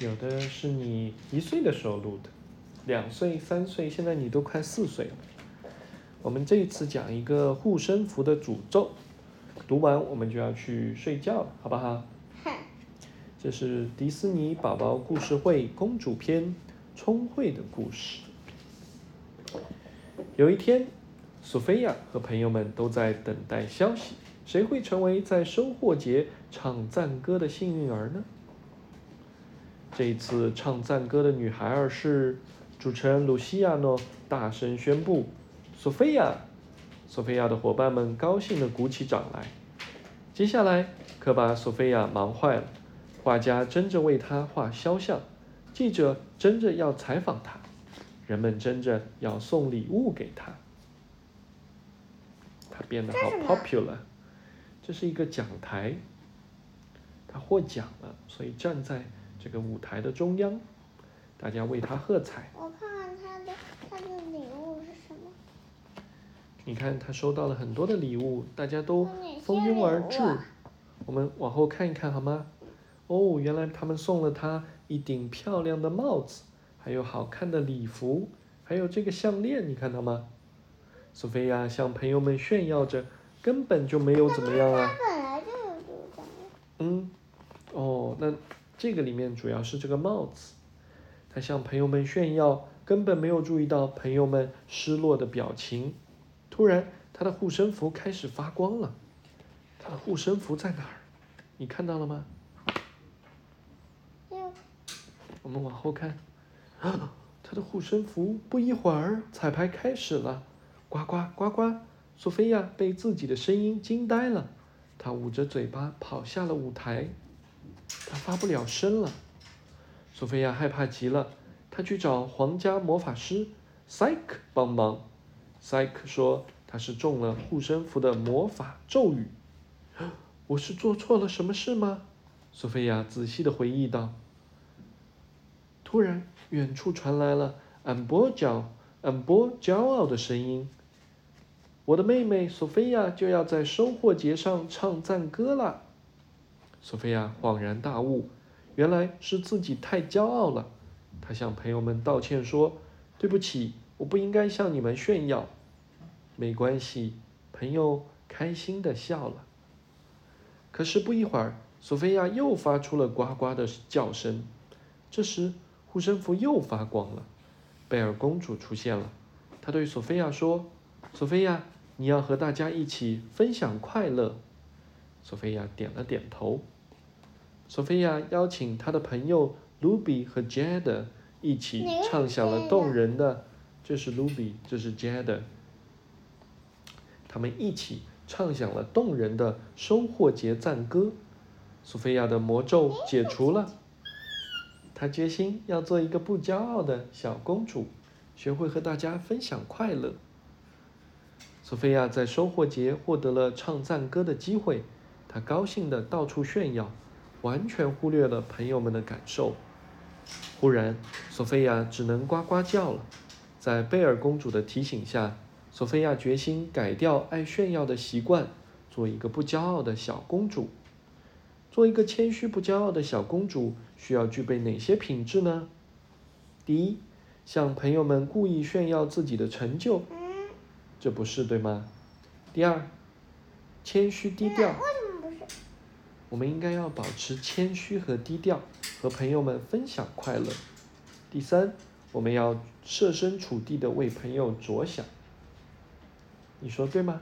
有的是你一岁的时候录的，两岁、三岁，现在你都快四岁了。我们这一次讲一个护身符的诅咒，读完我们就要去睡觉了，好不好？哼，这是迪士尼宝宝故事会公主篇聪慧的故事。有一天，索菲亚和朋友们都在等待消息，谁会成为在收获节唱赞歌的幸运儿呢？这一次唱赞歌的女孩儿是主持人露西亚诺，大声宣布：“索菲亚！”索菲亚的伙伴们高兴地鼓起掌来。接下来可把索菲亚忙坏了，画家争着为她画肖像，记者争着要采访她，人们争着要送礼物给她。她变得好 popular。这是一个讲台，她获奖了，所以站在这个舞台的中央，大家为他喝彩。我看看他的他的礼物是什么？你看，他收到了很多的礼物，大家都蜂拥而至啊。我们往后看一看好吗？哦，原来他们送了他一顶漂亮的帽子，还有好看的礼服，还有这个项链，你看到吗？索菲亚向朋友们炫耀着，根本就没有怎么样啊。嗯，哦，那这个里面主要是这个帽子，他向朋友们炫耀，根本没有注意到朋友们失落的表情。突然，他的护身符开始发光了。他的护身符在哪儿？你看到了吗？就我们往后看，啊，他的护身符不一会儿，彩排开始了，呱呱呱呱，索菲亚被自己的声音惊呆了，她捂着嘴巴跑下了舞台，他发不了声了。索菲亚害怕极了，她去找皇家魔法师 Psyche 帮忙。Psyche 说他是中了护身符的魔法咒语。我是做错了什么事吗？索菲亚仔细的回忆道。突然，远处传来了安波骄安波骄傲的声音：“我的妹妹索菲亚就要在收获节上唱赞歌了。”索菲亚恍然大悟，原来是自己太骄傲了。她向朋友们道歉说：“对不起，我不应该向你们炫耀。”没关系，朋友开心的笑了。可是不一会儿，索菲亚又发出了呱呱的叫声。这时，护身符又发光了。贝尔公主出现了，她对索菲亚说：“索菲亚，你要和大家一起分享快乐。”索菲亚点了点头。索菲亚邀请她的朋友卢比和 Jade 一起唱响了动人的，这是卢比，这是 Jade。他们一起唱响了动人的收获节赞歌。索菲亚的魔咒解除了。她决心要做一个不骄傲的小公主，学会和大家分享快乐。索菲亚在收获节获得了唱赞歌的机会，她高兴地到处炫耀，完全忽略了朋友们的感受。忽然，索菲亚只能呱呱叫了。在贝尔公主的提醒下，索菲亚决心改掉爱炫耀的习惯，做一个不骄傲的小公主。做一个谦虚不骄傲的小公主，需要具备哪些品质呢？第一，向朋友们故意炫耀自己的成就，这不是对吗？第二，谦虚低调，我们应该要保持谦虚和低调，和朋友们分享快乐。第三，我们要设身处地的为朋友着想。你说对吗？